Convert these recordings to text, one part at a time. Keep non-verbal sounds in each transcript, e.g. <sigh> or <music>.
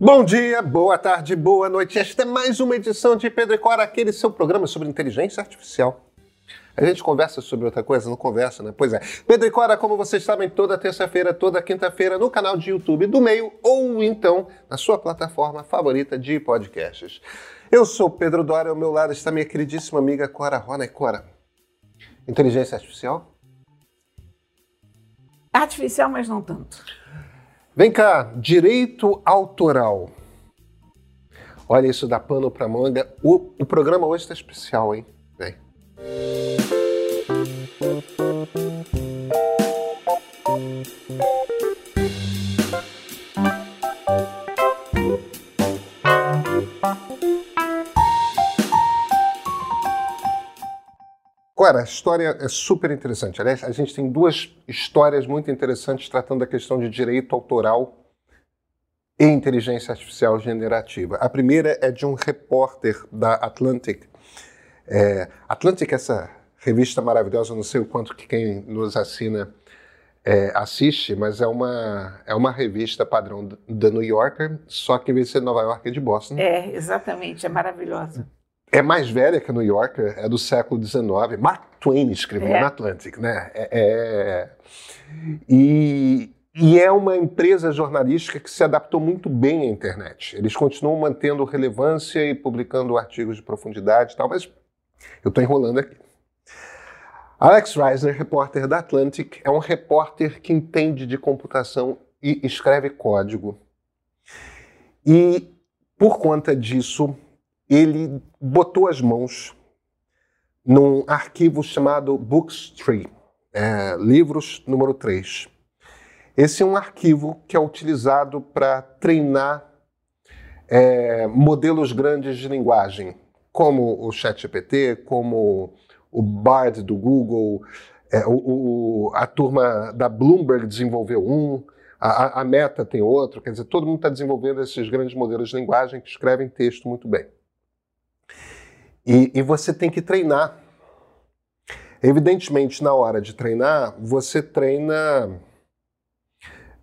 Bom dia, boa tarde, boa noite. Esta é mais uma edição de Pedro e Cora, aquele seu programa sobre inteligência artificial. A gente conversa sobre outra coisa? Não conversa, né? Pois é. Pedro e Cora, como vocês sabem, toda terça-feira, toda quinta-feira, no canal de YouTube do Meio ou então na sua plataforma favorita de podcasts. Eu sou Pedro Dória, ao meu lado está minha queridíssima amiga Cora Rona. E Cora, inteligência artificial? Artificial, mas não tanto. Vem cá, direito autoral. Olha, isso dá pano pra manga. O, o programa hoje está especial, hein? Vem. Agora, a história é super interessante. Aliás, a gente tem duas histórias muito interessantes tratando da questão de direito autoral e inteligência artificial generativa. A primeira é de um repórter da Atlantic. É, Atlantic, essa revista maravilhosa, não sei o quanto que quem nos assina é, assiste, mas é uma, é uma revista padrão da New Yorker, só que em de ser Nova York é de Boston. É, exatamente, é maravilhosa. É mais velha que a New Yorker, é do século XIX. Mark Twain escreveu É. na Atlantic, né? É, é- E, e é uma empresa jornalística que se adaptou muito bem à internet. Eles continuam mantendo relevância e publicando artigos de profundidade e tal, mas eu estou enrolando aqui. Alex Reisner, repórter da Atlantic, é um repórter que entende de computação e escreve código. E, por conta disso, ele botou as mãos num arquivo chamado Books Tree, é, livros número 3. Esse é um arquivo que é utilizado para treinar é, modelos grandes de linguagem, como o ChatGPT, como o Bard do Google, é, o- o- a turma da Bloomberg desenvolveu um, a- a Meta tem outro, quer dizer, todo mundo está desenvolvendo esses grandes modelos de linguagem que escrevem texto muito bem. E, e você tem que treinar. Evidentemente, na hora de treinar, você treina.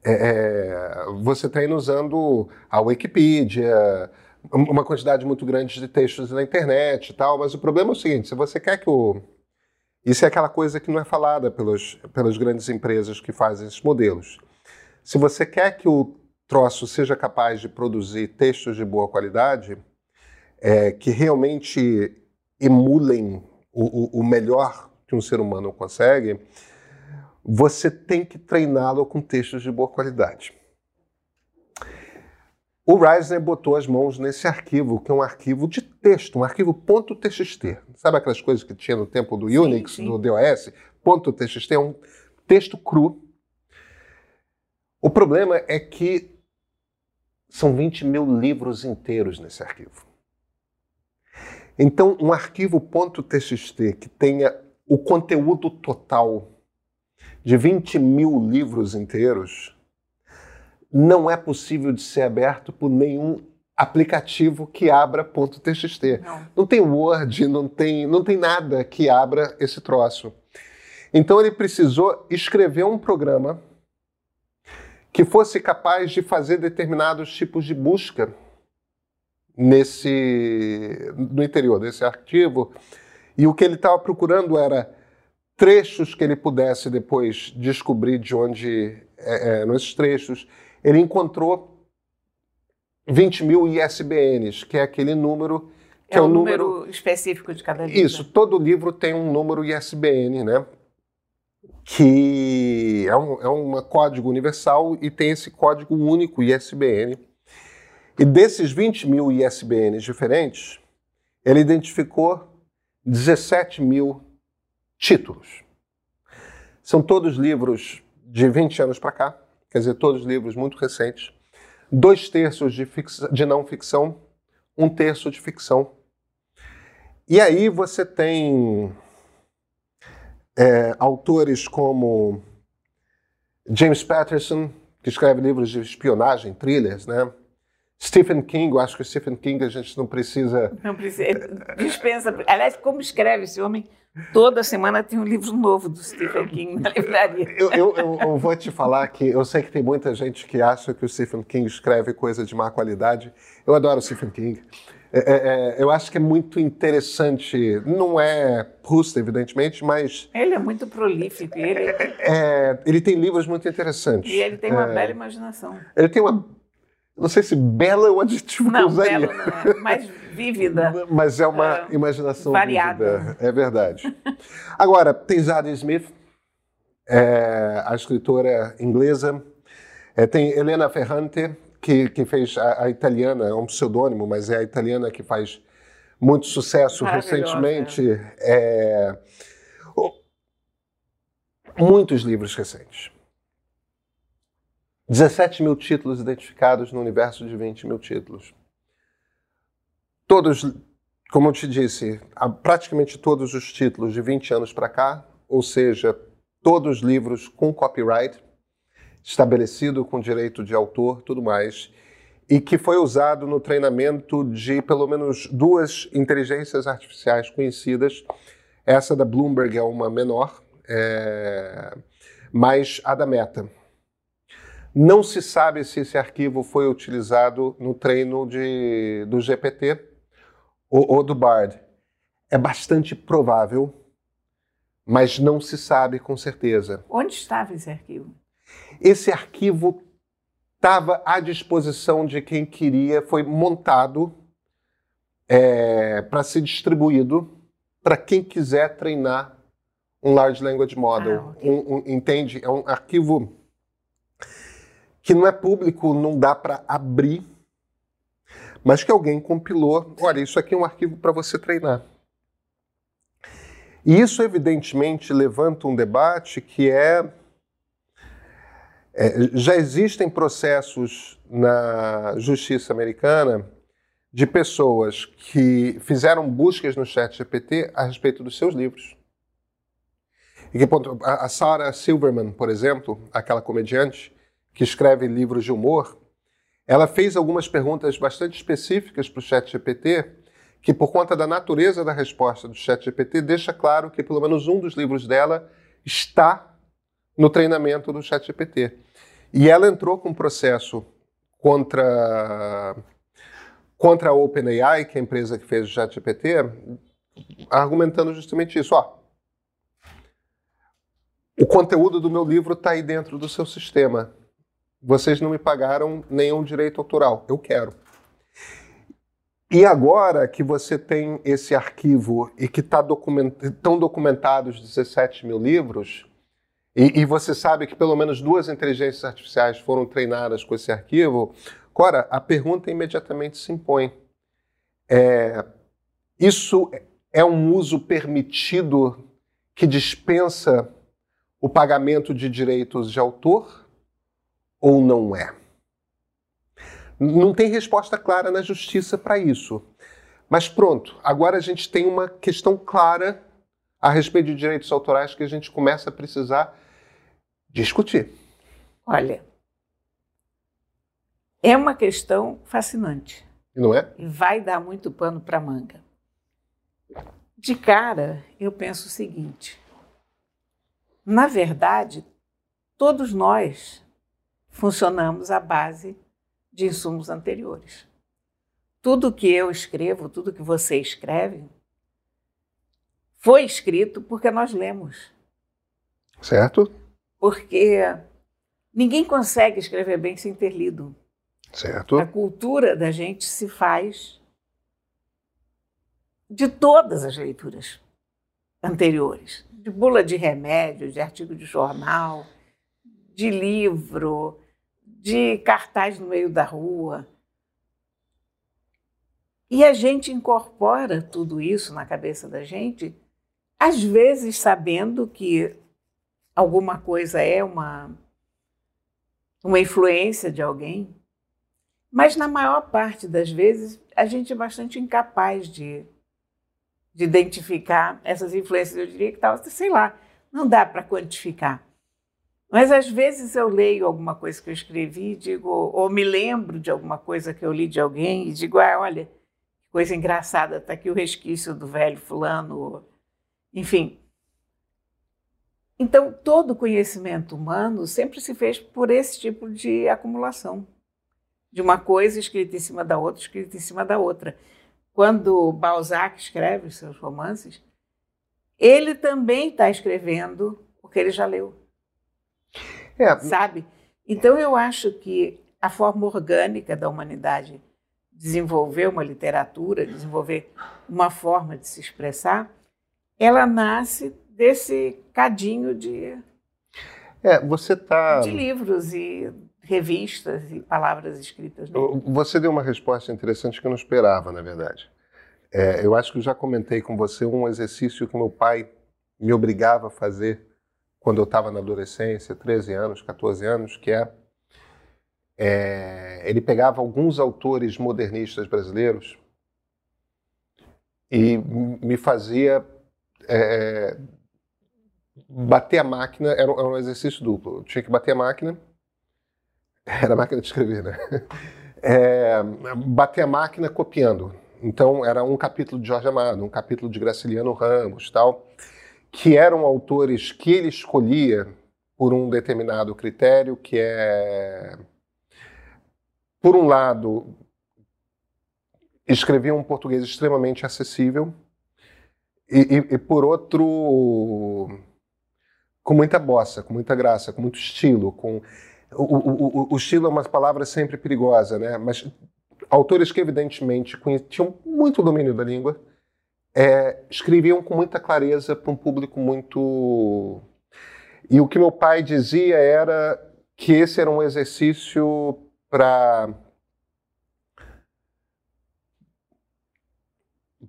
é, é, você treina usando a Wikipedia, uma quantidade muito grande de textos na internet e tal, mas o problema é o seguinte: se você quer que o. Isso é aquela coisa que não é falada pelos, pelas grandes empresas que fazem esses modelos. Se você quer que o troço seja capaz de produzir textos de boa qualidade, é, que realmente emulem o, o- o melhor que um ser humano consegue, você tem que treiná-lo com textos de boa qualidade. O Reisner botou as mãos nesse arquivo, que é um arquivo de texto, um arquivo .txt. Sabe aquelas coisas que tinha no tempo do Sim, Unix, sim. do DOS? .txt é um texto cru. O problema é que são 20 mil livros inteiros nesse arquivo. Então, um arquivo .txt que tenha o conteúdo total de 20 mil livros inteiros não é possível de ser aberto por nenhum aplicativo que abra .txt. Não. Não tem Word, não tem, não tem nada que abra esse troço. Então ele precisou escrever um programa que fosse capaz de fazer determinados tipos de busca nesse no interior desse arquivo. E o que ele estava procurando era trechos que ele pudesse depois descobrir de onde, é, é, nesses trechos, ele encontrou 20 mil ISBNs, que é aquele número que É o número específico de cada livro. isso, todo livro tem um número ISBN, né? Que é um, é um código universal e tem esse código único ISBN. E desses 20 mil ISBNs diferentes, ele identificou 17 mil títulos. São todos livros de 20 anos para cá, quer dizer, todos livros muito recentes. Dois terços de, de não ficção, um terço de ficção. E aí você tem é, autores como James Patterson, que escreve livros de espionagem, thrillers, né? Stephen King, eu acho que o Stephen King a gente não precisa. Não precisa. Dispensa. Aliás, como escreve esse homem? Toda semana tem um livro novo do Stephen King na livraria. Eu, eu, eu, eu, vou te falar que eu sei que tem muita gente que acha que o Stephen King escreve coisa de má qualidade. Eu adoro o Stephen King. É, é, é eu acho que é muito interessante. Não é Proust, evidentemente, mas. Ele é muito prolífico. Ele, é, ele tem livros muito interessantes. E ele tem uma é. bela imaginação. Ele tem uma não sei se bela é o adjetivo não, que eu usaria. Bela não é, mais vívida. <laughs> Mas é uma é, imaginação variada. Vívida. É verdade. Agora, tem Zadie Smith, é, a escritora inglesa. É, tem Helena Ferrante, que, que fez a, a, italiana, é um pseudônimo, mas é a italiana que faz muito sucesso recentemente. É, muitos livros recentes. 17 mil títulos identificados no universo de 20 mil títulos. Todos, como eu te disse, praticamente todos os títulos de 20 anos para cá, ou seja, todos os livros com copyright estabelecido com direito de autor, tudo mais, e que foi usado no treinamento de pelo menos duas inteligências artificiais conhecidas. Essa da Bloomberg é uma menor, é... mas a da Meta não se sabe se esse arquivo foi utilizado no treino de, do GPT ou, ou do BARD. É bastante provável, mas não se sabe com certeza. Onde estava esse arquivo? Esse arquivo estava à disposição de quem queria, foi montado é, para ser distribuído para quem quiser treinar um Large Language Model. Ah, okay. um, um, entende? É um arquivo que não é público, não dá para abrir, mas que alguém compilou. Olha, isso aqui é um arquivo para você treinar. E isso, evidentemente, levanta um debate que é, é já existem processos na justiça americana de pessoas que fizeram buscas no chat GPT a respeito dos seus livros. E que, a Sarah Silverman, por exemplo, aquela comediante, que escreve livros de humor, ela fez algumas perguntas bastante específicas para o ChatGPT, que por conta da natureza da resposta do ChatGPT deixa claro que pelo menos um dos livros dela está no treinamento do ChatGPT. E ela entrou com um processo contra contra a OpenAI, que é a empresa que fez o ChatGPT, argumentando justamente isso. Ó, o conteúdo do meu livro está aí dentro do seu sistema vocês não me pagaram nenhum direito autoral. Eu quero. E agora que você tem esse arquivo e que tá document... estão documentados 17 mil livros, e, e, você sabe que pelo menos duas inteligências artificiais foram treinadas com esse arquivo, Cora, a pergunta imediatamente se impõe. É, isso é um uso permitido que dispensa o pagamento de direitos de autor? Ou não é? Não tem resposta clara na justiça para isso. Mas pronto, agora a gente tem uma questão clara a respeito de direitos autorais que a gente começa a precisar discutir. Olha, é uma questão fascinante. Não é? E vai dar muito pano para manga. De cara, eu penso o seguinte: na verdade, todos nós funcionamos à base de insumos anteriores. Tudo que eu escrevo, tudo que você escreve, foi escrito porque nós lemos. Certo. Porque ninguém consegue escrever bem sem ter lido. Certo. A cultura da gente se faz de todas as leituras anteriores, de bula de remédio, de artigo de jornal, de livro, de cartaz no meio da rua. E a gente incorpora tudo isso na cabeça da gente, às vezes sabendo que alguma coisa é uma, uma influência de alguém, mas na maior parte das vezes a gente é bastante incapaz de, de identificar essas influências. Eu diria que tal, sei lá, não dá para quantificar. Mas às vezes eu leio alguma coisa que eu escrevi e digo, ou me lembro de alguma coisa que eu li de alguém e digo, ah, olha, coisa engraçada, está aqui o resquício do velho fulano, enfim. Então, todo conhecimento humano sempre se fez por esse tipo de acumulação, de uma coisa escrita em cima da outra, escrita em cima da outra. Quando Balzac escreve os seus romances, ele também está escrevendo o que ele já leu. É. Sabe? Então, eu acho que a forma orgânica da humanidade desenvolver uma literatura, desenvolver uma forma de se expressar, ela nasce desse cadinho de, é, você tá... de livros e revistas e palavras escritas. Né? Você deu uma resposta interessante que eu não esperava, na verdade. É, eu acho que eu já comentei com você um exercício que meu pai me obrigava a fazer quando eu estava na adolescência, 13 anos, 14 anos, que é é, ele pegava alguns autores modernistas brasileiros e me fazia é, bater a máquina, era um, era um, exercício duplo. Eu tinha que bater a máquina, <laughs> era a máquina de escrever, né? <laughs> É, bater a máquina copiando. Então, era um capítulo de Jorge Amado, um capítulo de Graciliano Ramos, tal, que eram autores que ele escolhia por um determinado critério, que é por um lado, escrevia um português extremamente acessível, e, e, e, por outro, com muita bossa, com muita graça, com muito estilo. Com, o, o, o, estilo é uma palavra sempre perigosa, né? mas autores que evidentemente tinham muito domínio da língua é, escreviam com muita clareza para um público muito. E o que meu pai dizia era que esse era um exercício para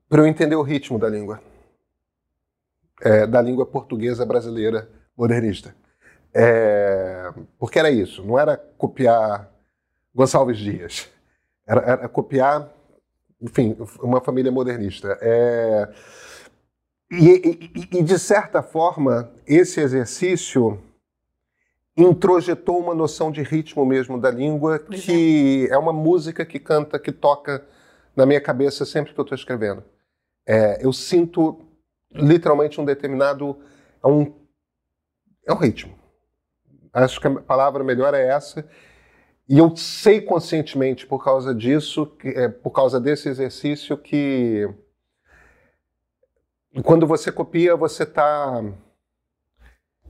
para eu entender o ritmo da língua, é, da língua portuguesa brasileira modernista. É, porque era isso, não era copiar Gonçalves Dias, era, era copiar, enfim, uma família modernista. É, e, e, e, de certa forma, esse exercício introjetou uma noção de ritmo mesmo da língua, que é. é uma música que canta, que toca na minha cabeça sempre que eu estou escrevendo. É, eu sinto literalmente um determinado. É um, é um ritmo. Acho que a palavra melhor é essa. E eu sei conscientemente, por causa disso, é, por causa desse exercício, que quando você copia, você está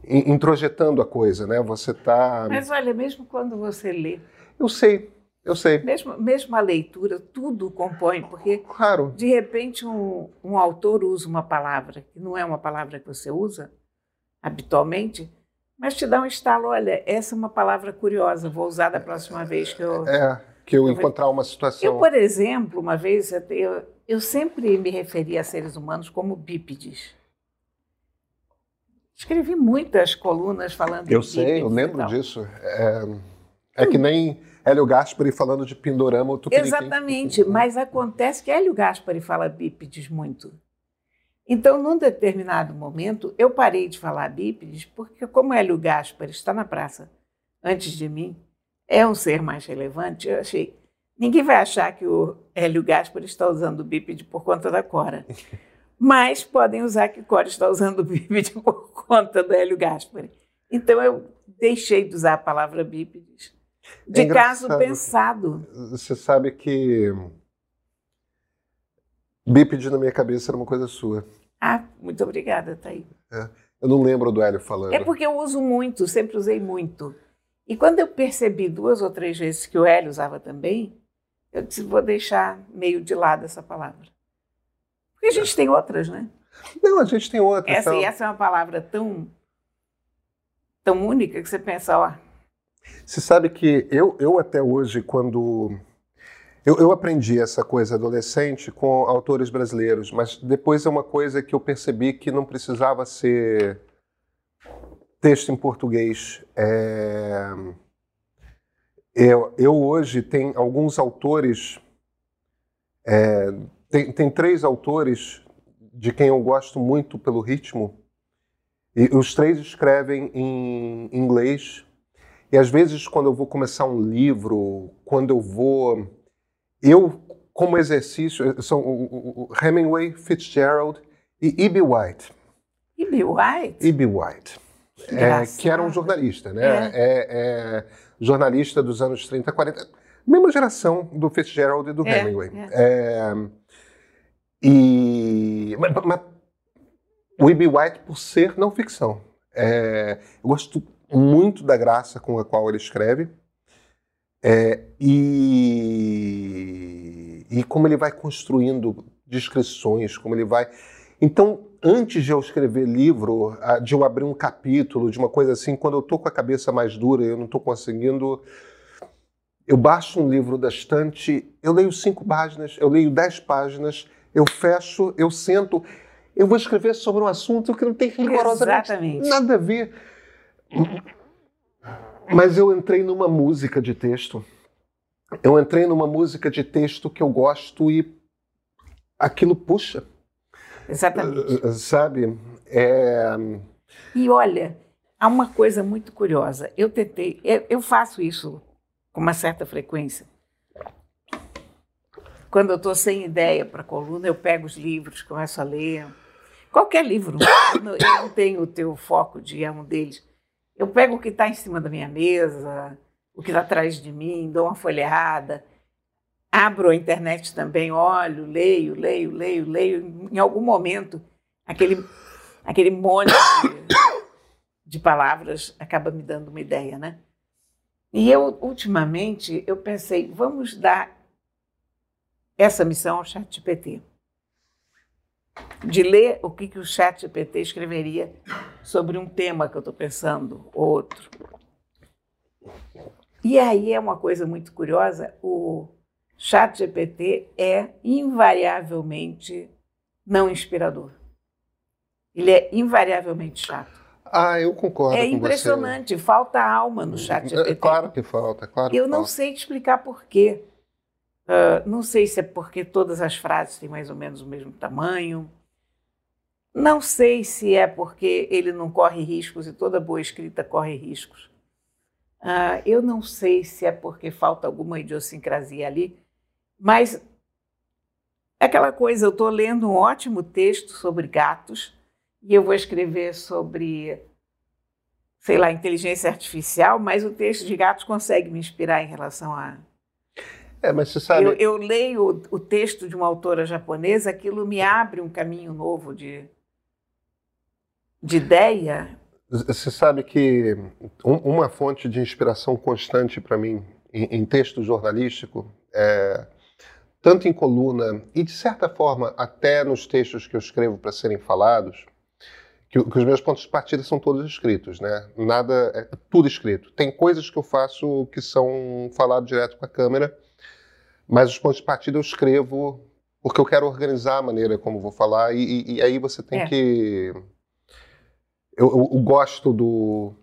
introjetando a coisa, né? Você está. Mas olha, mesmo quando você lê. Eu sei, eu sei. Mesmo, mesmo a leitura, tudo compõe, porque claro. de repente um, um autor usa uma palavra que não é uma palavra que você usa habitualmente, mas te dá um estalo. Olha, essa é uma palavra curiosa, vou usar da próxima vez que eu. É, que eu, eu encontrar uma situação. Eu, por exemplo, uma vez, eu, eu sempre me referi a seres humanos como bípedes. Escrevi muitas colunas falando Eu sei, eu lembro disso. É, é que nem Hélio Gaspari falando de Pindorama ou Tupiniquim. Exatamente, mas acontece que Hélio Gaspari fala bípedes muito. Então, num determinado momento, eu parei de falar bípedes, porque como Hélio Gaspari está na praça antes de mim, é um ser mais relevante, eu achei, ninguém vai achar que o Hélio Gaspari está usando bípede por conta da Cora. <laughs> mas podem usar que Cora está usando bípede <laughs> por conta do Hélio Gaspari. Então eu deixei de usar a palavra bípedes. De é caso pensado. Você sabe que bípede na minha cabeça era uma coisa sua. Ah, muito obrigada, Thaí. É. Eu não lembro do Hélio falando. É porque eu uso muito, sempre usei muito. E quando eu percebi duas ou três vezes que o Hélio usava também, eu disse, vou deixar meio de lado essa palavra. Porque a gente é. tem outras, né? Não, a gente tem outras. Essa, então... essa é uma palavra tão, tão única que você pensa, ó. Você sabe que eu, eu até hoje, quando. Eu, eu aprendi essa coisa adolescente com autores brasileiros, mas depois é uma coisa que eu percebi que não precisava ser texto em português. É... Eu, eu, hoje tenho alguns autores, é, tem, tem três autores de quem eu gosto muito pelo ritmo, E os três escrevem em inglês. E às vezes, quando eu vou começar um livro, quando eu vou. Eu, como exercício, são o Hemingway, Fitzgerald e E.B. White. E.B. White? E.B. White. É, que era um jornalista, né? É. É, é. jornalista dos anos 30, 40. Mesma geração do Fitzgerald e do é, Hemingway. É e. Mas, mas, o E.B. White, por ser não ficção. eu gosto muito da graça com a qual ele escreve. E, e como ele vai construindo descrições, como ele vai. Então, antes de eu escrever livro, de eu abrir um capítulo, de uma coisa assim, quando eu estou com a cabeça mais dura e eu não estou conseguindo, eu baixo um livro da estante, eu leio cinco páginas, eu leio dez páginas, eu fecho, eu sento, eu vou escrever sobre um assunto que não tem rigorosamente Exatamente. nada a ver. Mas eu entrei numa música de texto. Eu entrei numa música de texto que eu gosto e aquilo puxa. Exatamente. Eh, sabe? É... E olha, há uma coisa muito curiosa. Eu tentei, eu faço isso com uma certa frequência. Quando eu estou sem ideia para a coluna, eu pego os livros, começo a ler. Qualquer livro. <coughs> Eu não tenho o teu foco de é um deles. Eu pego o que está em cima da minha mesa, o que está atrás de mim, dou uma folheada abro a internet também, olho, leio, leio, leio, leio. Em algum momento, aquele, aquele monte de, palavras acaba me dando uma ideia, né? E eu, ultimamente, eu pensei, vamos dar essa missão ao ChatGPT. De ler o que, que o ChatGPT escreveria sobre um tema que eu estou pensando, outro. E aí é uma coisa muito curiosa, o Chat GPT é invariavelmente não inspirador. Ele é invariavelmente chato. Ah, eu concordo. É impressionante, você. falta alma no chat GPT. É, claro que falta, claro. Eu não falta. sei te explicar por quê. Uh, não sei se é porque todas as frases têm mais ou menos o mesmo tamanho. Não sei se é porque ele não corre riscos e toda boa escrita corre riscos. Uh, eu não sei se é porque falta alguma idiosincrasia ali. Mas aquela coisa, eu estou lendo um ótimo texto sobre gatos e eu vou escrever sobre, sei lá, inteligência artificial, mas o texto de gatos consegue me inspirar em relação a. É, mas você sabe. Eu, eu leio o, o texto de uma autora japonesa, aquilo me abre um caminho novo de, de ideia. Você sabe que uma fonte de inspiração constante para mim em, texto jornalístico é tanto em coluna e, de certa forma, até nos textos que eu escrevo para serem falados, que, que, os meus pontos de partida são todos escritos, né? Nada, é tudo escrito. Tem coisas que eu faço que são faladas direto com a câmera, mas os pontos de partida eu escrevo porque eu quero organizar a maneira como vou falar e, e, e aí você tem é. que... Eu, eu, eu gosto do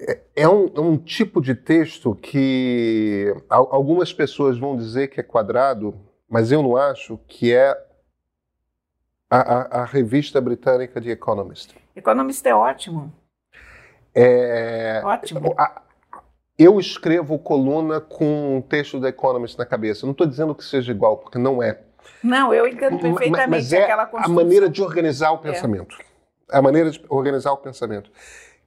é, é um, é um, tipo de texto que algumas pessoas vão dizer que é quadrado, mas eu não acho que é a, a, a revista britânica de Economist. Economist é ótimo. É, ótimo. A, eu escrevo coluna com um texto da Economist na cabeça. Não estou dizendo que seja igual, porque não é. Não, eu entendo perfeitamente mas é aquela construção. a maneira de organizar o é. pensamento. É. A maneira de organizar o pensamento.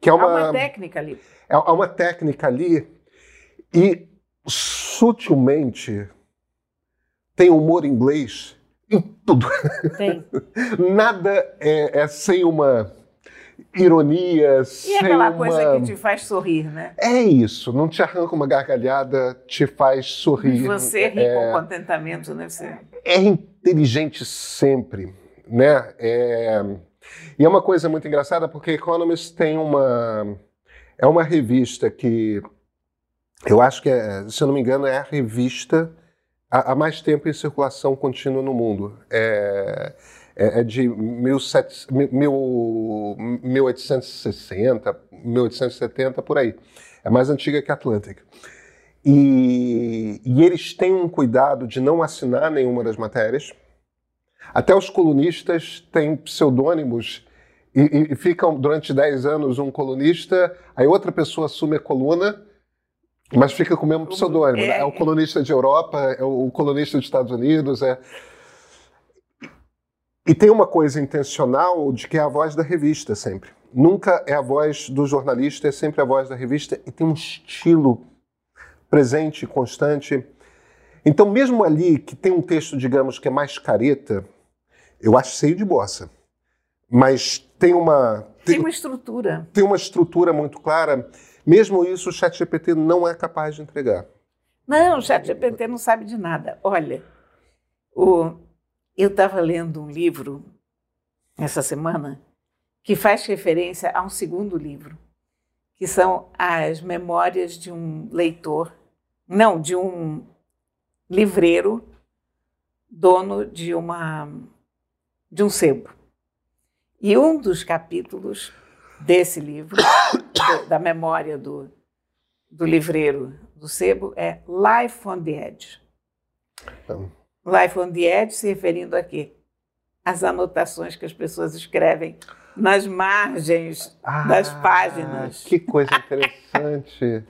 Que é uma, há uma técnica ali. É, há uma técnica ali e sutilmente tem humor inglês em tudo. Tem. <laughs> Nada é, é, sem uma ironia, e sem aquela uma... coisa que te faz sorrir, né? É isso, não te arranca uma gargalhada, te faz sorrir. Você ri é, com contentamento, né? Você... É inteligente sempre, né? É... E é uma coisa muito engraçada porque Economist tem uma é uma revista que eu acho que, é, se eu não me engano, é a revista há, mais tempo em circulação contínua no mundo. É, é, é de 17, 1860, 1870, por aí. É mais antiga que a Atlantic. E, e, eles têm um cuidado de não assinar nenhuma das matérias. Até os colunistas têm pseudônimos e, e ficam durante 10 anos um colunista, aí outra pessoa assume a coluna, mas fica com o mesmo pseudônimo. É, né? é o colunista de Europa, é o colunista dos Estados Unidos. É... E tem uma coisa intencional de que é a voz da revista sempre. Nunca é a voz do jornalista, é sempre a voz da revista e tem um estilo presente, constante. Então, mesmo ali que tem um texto, digamos, que é mais careta, eu acho cheio de bossa. Mas tem uma. Tem, tem uma estrutura. Tem uma estrutura muito clara. Mesmo isso, o ChatGPT não é capaz de entregar. Não, o ChatGPT não sabe de nada. Olha, o, eu estava lendo um livro essa semana que faz referência a um segundo livro, que são as memórias de um leitor, não, de um livreiro, dono de uma de um sebo. E um dos capítulos desse livro, <coughs> da memória do, do livreiro do sebo, é Life on the Edge. Então. Life on the Edge se referindo a quê? As anotações que as pessoas escrevem nas margens ah, das páginas. Que coisa interessante.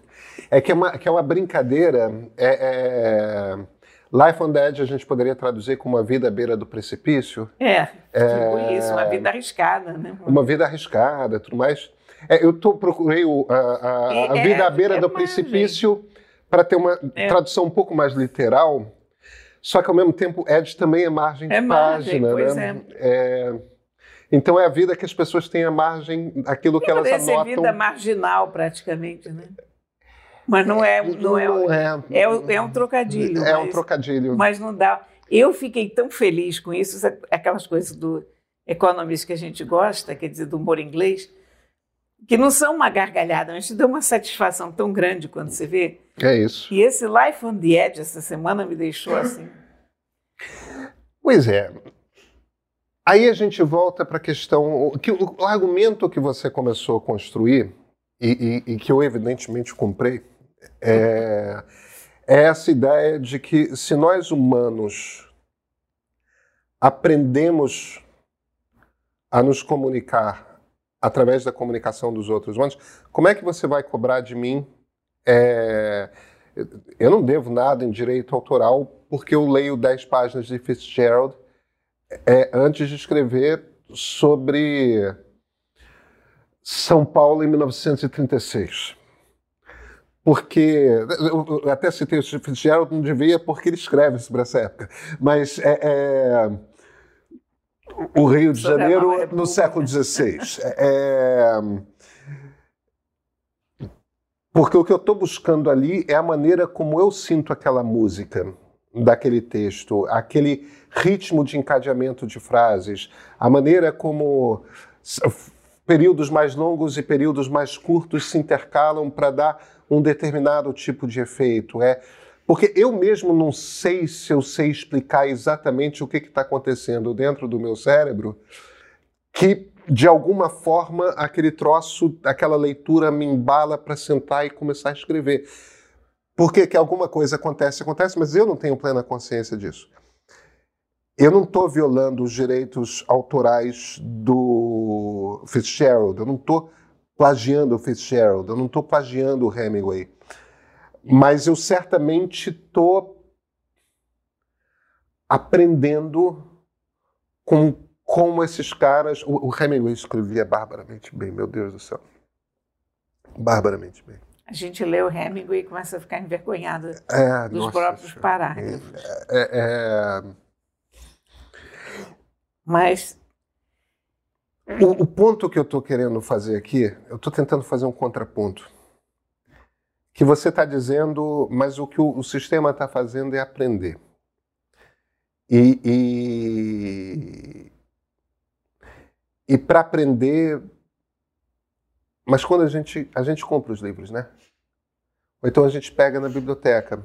é que é uma, que é uma brincadeira. É, é Life on the Edge a gente poderia traduzir como uma vida à beira do precipício. É, tipo é... isso, uma vida arriscada, né? Uma vida arriscada, tudo mais. É, eu tô, procurei o, a, a, a é, vida à beira é do precipício para ter uma é. tradução um pouco mais literal, só que ao mesmo tempo Edge também é margem de margem, página, pois né? É. Então é a vida que as pessoas têm à margem, aquilo que elas anotam. É vida marginal praticamente, né? Mas não é. Não, é, não é, é, é, um trocadilho. É mas, um trocadilho. Mas não dá. Eu fiquei tão feliz com isso, aquelas coisas do Economist que a gente gosta, quer dizer, do humor inglês, que não são uma gargalhada, mas te dão uma satisfação tão grande quando você vê. É isso. E esse Life on the Edge essa semana me deixou assim. Pois é. Aí a gente volta para a questão. Que o, argumento que você começou a construir, e, e, e que eu evidentemente comprei, é, é essa ideia de que se nós humanos aprendemos a nos comunicar através da comunicação dos outros humanos, como é que você vai cobrar de mim? É, eu não devo nada em direito autoral porque eu leio 10 páginas de Fitzgerald é, antes de escrever sobre São Paulo em 1936 porque eu até citei o Fitzgerald, não devia, porque ele escreve sobre essa época, mas é, é o Rio de Janeiro no século XVI. É, porque o que eu estou buscando ali é a maneira como eu sinto aquela música daquele texto, aquele ritmo de encadeamento de frases, a maneira como períodos mais longos e períodos mais curtos se intercalam para dar um determinado tipo de efeito. É porque eu mesmo não sei se eu sei explicar exatamente o que está acontecendo dentro do meu cérebro, que de alguma forma aquele troço, aquela leitura me embala para sentar e começar a escrever. Porque que alguma coisa acontece, acontece, mas eu não tenho plena consciência disso. Eu não estou violando os direitos autorais do Fitzgerald, eu não estou plagiando o Fitzgerald, eu não estou plagiando o Hemingway. Mas eu certamente estou aprendendo com como esses caras. O, o Hemingway escrevia barbaramente bem, meu Deus do céu. Barbaramente bem. A gente lê o Hemingway e começa a ficar envergonhado é, dos próprios parágrafos. É, é, é... Mas o, o ponto que eu estou querendo fazer aqui, eu estou tentando fazer um contraponto. Que você está dizendo, mas o que o, o sistema está fazendo é aprender. E, e, e para aprender. Mas quando a gente, a gente compra os livros, né? Ou então a gente pega na biblioteca.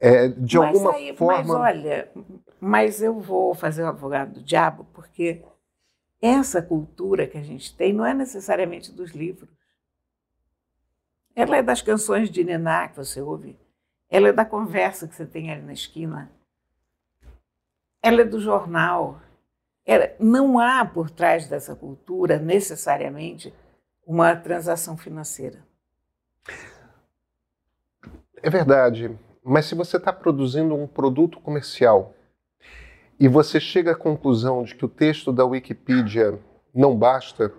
É, de mas alguma aí, forma. Mas olha, mas eu vou fazer o advogado do diabo, porque essa cultura que a gente tem não é necessariamente dos livros. Ela é das canções de Niná que você ouve. Ela é da conversa que você tem ali na esquina. Ela é do jornal. Era, não há por trás dessa cultura necessariamente uma transação financeira. É verdade, mas se você está produzindo um produto comercial e você chega à conclusão de que o texto da Wikipedia não basta,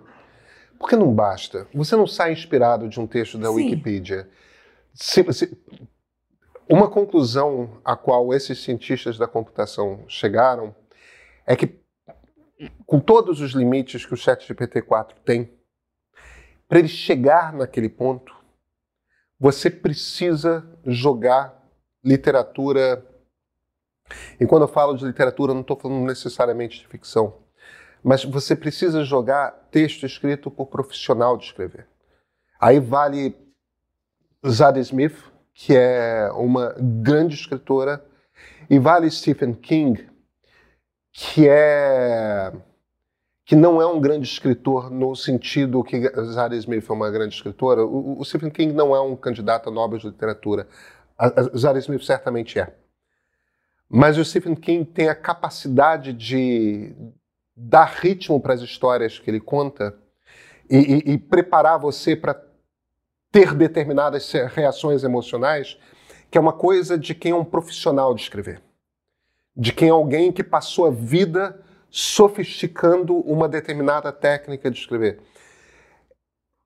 por que não basta? Você não sai inspirado de um texto da Sim. Wikipedia. Se, se, uma conclusão a qual esses cientistas da computação chegaram é que, com todos os limites que o ChatGPT-4 tem, para ele chegar naquele ponto, você precisa jogar literatura. E quando eu falo de literatura, não estou falando necessariamente de ficção mas você precisa jogar texto escrito por profissional de escrever. Aí vale Zadie Smith, que é uma grande escritora, e vale Stephen King, que é que não é um grande escritor no sentido que Zadie Smith é uma grande escritora. O, o Stephen King não é um candidato a Nobel de literatura. Zadie Smith certamente é. Mas o Stephen King tem a capacidade de, dar ritmo para as histórias que ele conta e, e, e preparar você para ter determinadas reações emocionais, que é uma coisa de quem é um profissional de escrever, de quem é alguém que passou a vida sofisticando uma determinada técnica de escrever.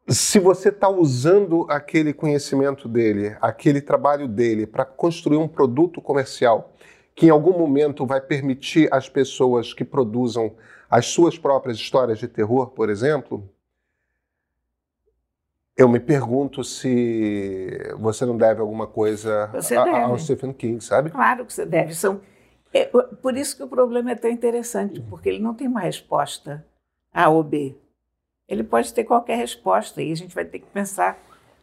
Se você está usando aquele conhecimento dele, aquele trabalho dele para construir um produto comercial que em algum momento vai permitir às pessoas que produzam as suas próprias histórias de terror, por exemplo, eu me pergunto se você não deve alguma coisa a, ao Stephen King, sabe? Claro que você deve. São, é, por isso que o problema é tão interessante, porque ele não tem uma resposta A ou B. Ele pode ter qualquer resposta e a gente vai ter que pensar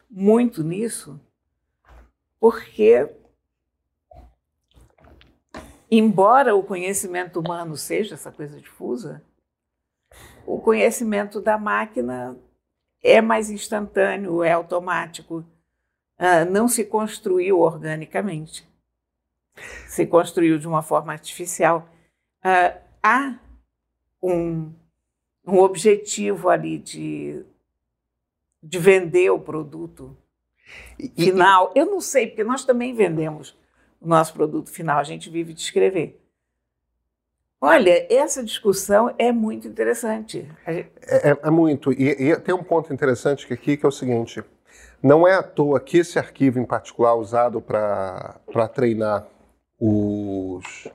muito nisso, porque embora o conhecimento humano seja essa coisa difusa, o conhecimento da máquina é mais instantâneo, é automático, uh, não se construiu organicamente, se construiu de uma forma artificial. Uh, há um, um objetivo ali de, de vender o produto final. Eu não sei, porque nós também vendemos o nosso produto final, a gente vive de escrever. Olha, essa discussão é muito interessante. É, é, é muito. E, e, tem um ponto interessante aqui que é o seguinte: não é à toa que esse arquivo em particular usado para treinar os.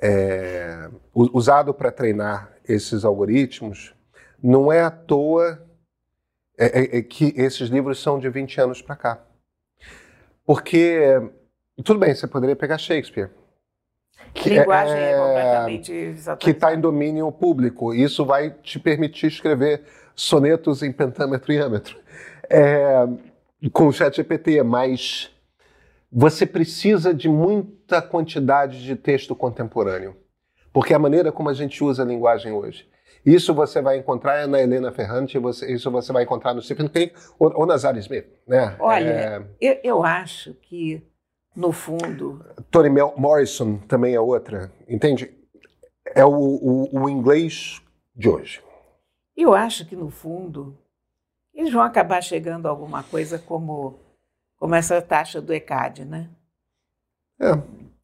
É, usado para treinar esses algoritmos, não é à toa é, é, é que esses livros são de 20 anos para cá. Porque, tudo bem, você poderia pegar Shakespeare. Que linguagem é, é completamente Que está em domínio público. Isso vai te permitir escrever sonetos em pentâmetro e âmetro. É, com o ChatGPT, mas você precisa de muita quantidade de texto contemporâneo. Porque é a maneira como a gente usa a linguagem hoje. Isso você vai encontrar na Helena Ferrante, você, isso você vai encontrar no Stephen King ou, ou na Zara Smith. Né? Olha, é... eu, eu acho que, no fundo... Toni Morrison também é outra, entende? É o, o, o inglês de hoje. Eu acho que, no fundo, eles vão acabar chegando a alguma coisa como, como essa taxa do ECAD, né? É.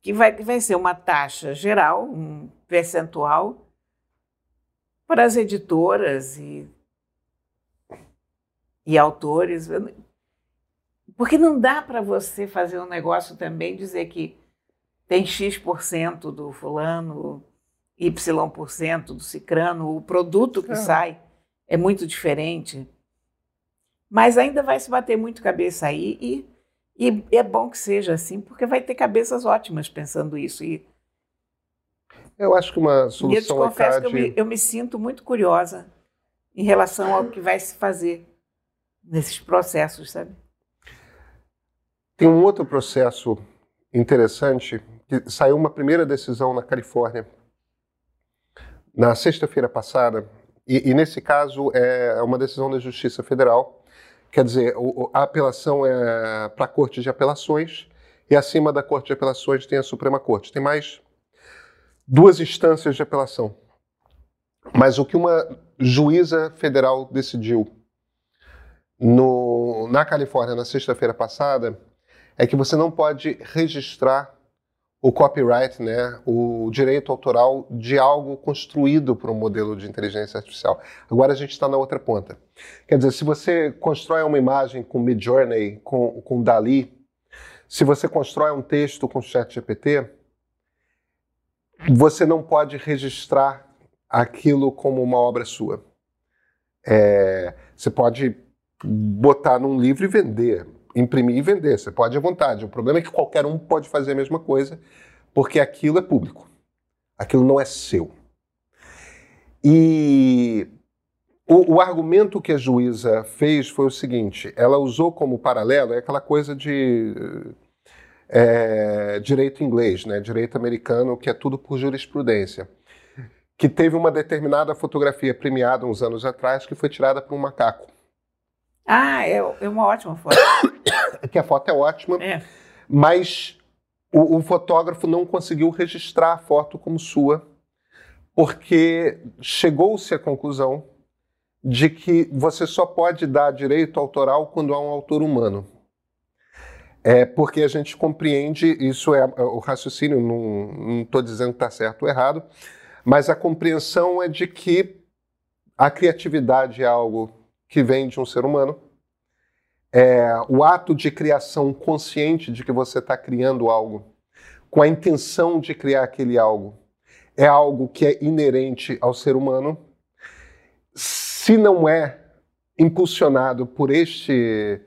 Que vai, vai ser uma taxa geral, um percentual para as editoras e, e autores. Porque não dá para você fazer um negócio também dizer que tem X% do fulano, Y% do cicrano, o produto que é. sai é muito diferente. Mas ainda vai se bater muito cabeça aí e, e é bom que seja assim, porque vai ter cabeças ótimas pensando isso. E eu acho que uma solução. E eu te confesso que eu me, eu me sinto muito curiosa em relação ao que vai se fazer nesses processos, sabe? Tem um outro processo interessante que saiu uma primeira decisão na Califórnia na sexta-feira passada e, e, nesse caso é uma decisão da Justiça Federal, quer dizer, a apelação é para a Corte de Apelações e acima da Corte de Apelações tem a Suprema Corte. Tem mais duas instâncias de apelação. Mas o que uma juíza federal decidiu no, na Califórnia na sexta-feira passada é que você não pode registrar o copyright, né, o direito autoral de algo construído por um modelo de inteligência artificial. Agora a gente está na outra ponta. Quer dizer, se você constrói uma imagem com Midjourney, com, com Dali, se você constrói um texto com ChatGPT, você não pode registrar aquilo como uma obra sua. É, você pode botar num livro e vender, imprimir e vender. Você pode à vontade. O problema é que qualquer um pode fazer a mesma coisa, porque aquilo é público. Aquilo não é seu. E o, o, argumento que a juíza fez foi o seguinte: ela usou como paralelo é aquela coisa de é, direito inglês, né, direito americano, que é tudo por jurisprudência, que teve uma determinada fotografia premiada uns anos atrás que foi tirada por um macaco. Ah, é, é uma ótima foto. <coughs> que a foto é ótima, é. mas o, o fotógrafo não conseguiu registrar a foto como sua, porque chegou-se à conclusão de que você só pode dar direito autoral quando há um autor humano. É porque a gente compreende, isso é, é o raciocínio, não estou dizendo que está certo ou errado, mas a compreensão é de que a criatividade é algo que vem de um ser humano. É, o ato de criação consciente de que você está criando algo, com a intenção de criar aquele algo, é algo que é inerente ao ser humano. Se não é impulsionado por este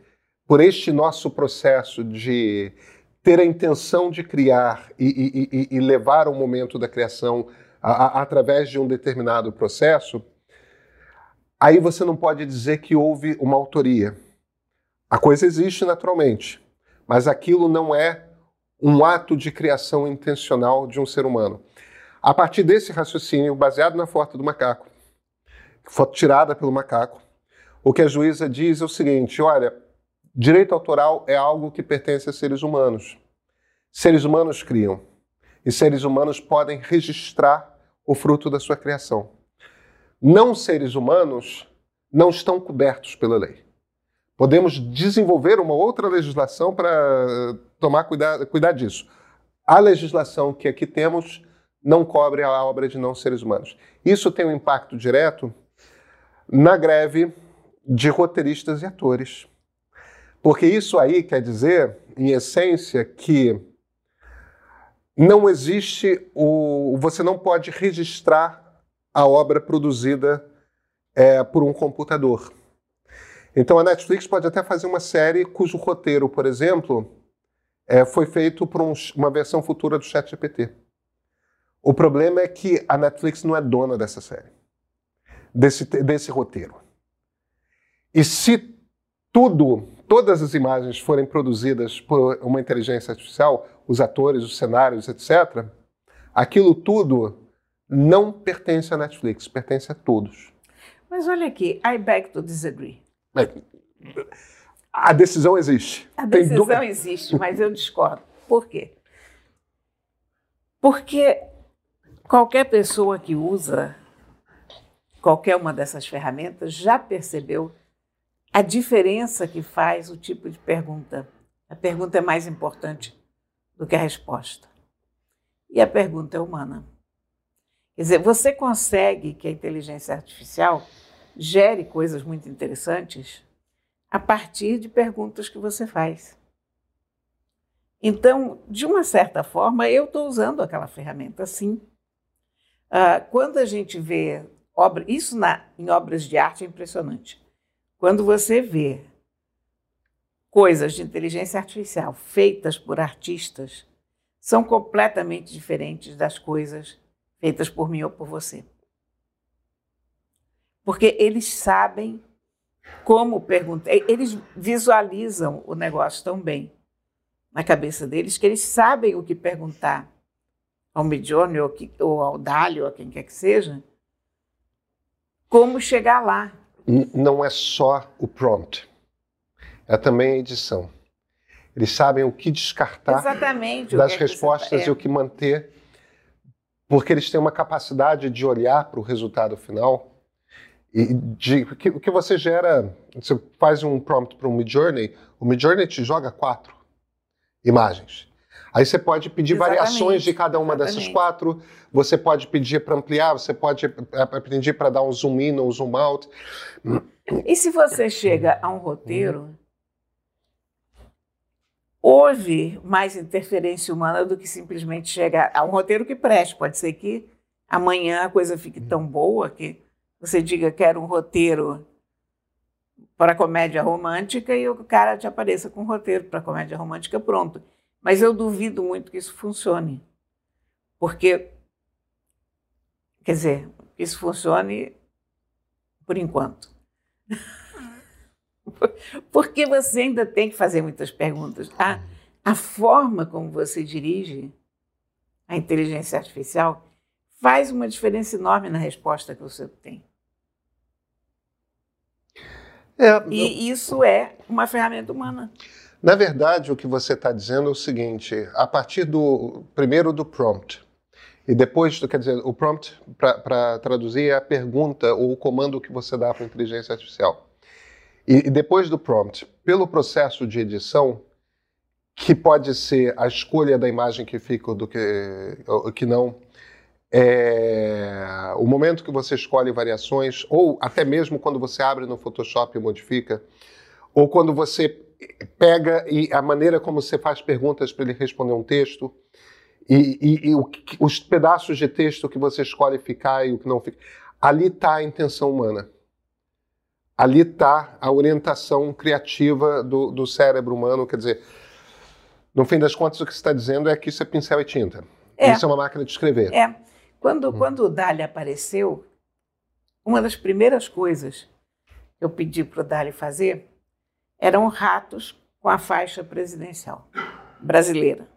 por este nosso processo de ter a intenção de criar e, e, e levar o momento da criação a, a, através de um determinado processo, aí você não pode dizer que houve uma autoria. A coisa existe naturalmente, mas aquilo não é um ato de criação intencional de um ser humano. A partir desse raciocínio, baseado na foto do macaco, foto tirada pelo macaco, o que a juíza diz é o seguinte: olha, Direito autoral é algo que pertence a seres humanos. Seres humanos criam. E seres humanos podem registrar o fruto da sua criação. Não seres humanos não estão cobertos pela lei. Podemos desenvolver uma outra legislação para tomar cuidado, cuidar disso. A legislação que aqui temos não cobre a obra de não seres humanos. Isso tem um impacto direto na greve de roteiristas e atores. Porque isso aí quer dizer, em essência, que não existe o. Você não pode registrar a obra produzida é, por um computador. Então a Netflix pode até fazer uma série cujo roteiro, por exemplo, é, foi feito por um, uma versão futura do ChatGPT. O problema é que a Netflix não é dona dessa série, desse, desse roteiro. E se tudo todas as imagens forem produzidas por uma inteligência artificial, os atores, os cenários, etc., aquilo tudo não pertence à Netflix, pertence a todos. Mas olha aqui, I beg to disagree. A decisão existe. A decisão do... existe, mas eu discordo. Por quê? Porque qualquer pessoa que usa qualquer uma dessas ferramentas já percebeu a diferença que faz o tipo de pergunta. A pergunta é mais importante do que a resposta. E a pergunta é humana. Quer dizer, você consegue que a inteligência artificial gere coisas muito interessantes a partir de perguntas que você faz. Então, de uma certa forma, eu estou usando aquela ferramenta sim. Uh, quando a gente vê obra, isso na, em obras de arte é impressionante. Quando você vê coisas de inteligência artificial feitas por artistas, são completamente diferentes das coisas feitas por mim ou por você. Porque eles sabem como perguntar, eles visualizam o negócio tão bem na cabeça deles que eles sabem o que perguntar ao Midjourney ou, ou ao Dali ou a quem quer que seja, como chegar lá não é só o prompt, é também a edição. Eles sabem o que descartar Exatamente, das que respostas é. e o que manter porque eles têm uma capacidade de olhar para o resultado final e de o que, o que você gera. Você faz um prompt para o Midjourney, o Midjourney te joga quatro imagens. Aí você pode pedir Exatamente. variações de cada uma Exatamente. dessas quatro. Você pode pedir para ampliar, você pode é, pedir para dar um zoom in ou um zoom out. E se você chega a um roteiro, houve mais interferência humana do que simplesmente chegar a um roteiro que preste. Pode ser que amanhã a coisa fique tão boa que você diga que era um roteiro para comédia romântica e o cara te apareça com um roteiro para comédia romântica pronto. Mas eu duvido muito que isso funcione. Porque, quer dizer, que isso funcione por enquanto. <laughs> Porque você ainda tem que fazer muitas perguntas. A, a forma como você dirige a inteligência artificial faz uma diferença enorme na resposta que você tem. É, e isso é uma ferramenta humana. Na verdade, o que você está dizendo é o seguinte: a partir do primeiro do prompt, e depois, quer dizer, o prompt, para traduzir, é a pergunta ou o comando que você dá para a inteligência artificial. E, e depois do prompt, pelo processo de edição, que pode ser a escolha da imagem que fica do que, que não, é, o momento que você escolhe variações, ou até mesmo quando você abre no Photoshop e modifica, ou quando você pega e a maneira como você faz perguntas para ele responder um texto e, e, e o, os pedaços de texto que você escolhe ficar e o que não fica. Ali está a intenção humana. Ali está a orientação criativa do, do, cérebro humano. Quer dizer, no fim das contas, o que você está dizendo é que isso é pincel e tinta. É. Isso é uma máquina de escrever. É. Quando, hum. quando o Dali apareceu, uma das primeiras coisas que eu pedi para o Dali fazer eram ratos com a faixa presidencial brasileira.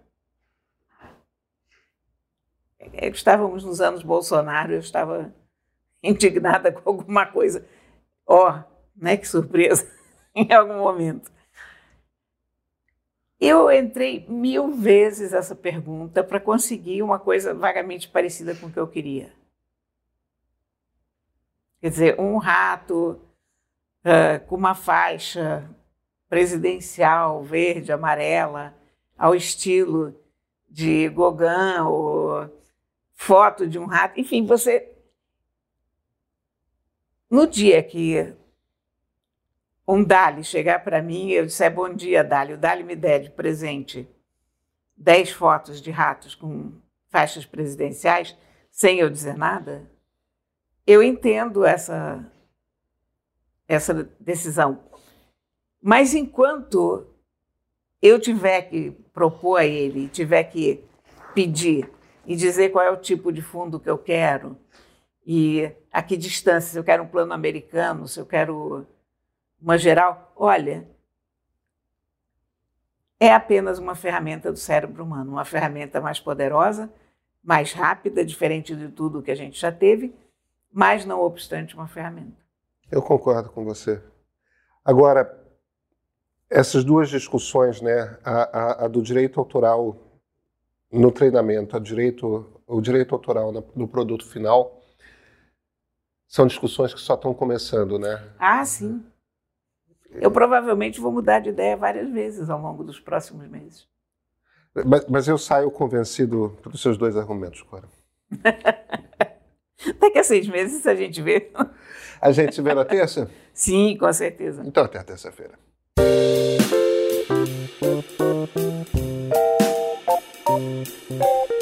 É, estávamos nos anos Bolsonaro, eu estava <laughs> indignada com alguma coisa. Ó, oh, né, que surpresa, <laughs> em algum momento. Eu entrei mil vezes essa pergunta para conseguir uma coisa vagamente parecida com o que eu queria. Quer dizer, um rato uh, com uma faixa presidencial, verde, amarela, ao estilo de Gauguin, ou foto de um rato. Enfim, você. No dia que um Dali chegar para mim, eu disser bom dia, Dali. O Dali me der de presente dez fotos de ratos com faixas presidenciais, sem eu dizer nada, eu entendo essa, essa decisão. Mas enquanto eu tiver que propor a ele, tiver que pedir e dizer qual é o tipo de fundo que eu quero e a que distância, se eu quero um plano americano, se eu quero uma geral, olha, é apenas uma ferramenta do cérebro humano, uma ferramenta mais poderosa, mais rápida, diferente de tudo que a gente já teve, mas não obstante uma ferramenta. Eu concordo com você. Agora, essas duas discussões, né, a, a, a, do direito autoral no treinamento, a direito, o direito autoral no produto final, são discussões que só estão começando, né? Ah, sim. Eu provavelmente vou mudar de ideia várias vezes ao longo dos próximos meses. Mas, mas eu saio convencido pelos seus dois argumentos, Cora. <laughs> Daqui a seis meses a gente vê. A gente se vê na terça? <laughs> Sim, com certeza. Então até a terça-feira. Thank you.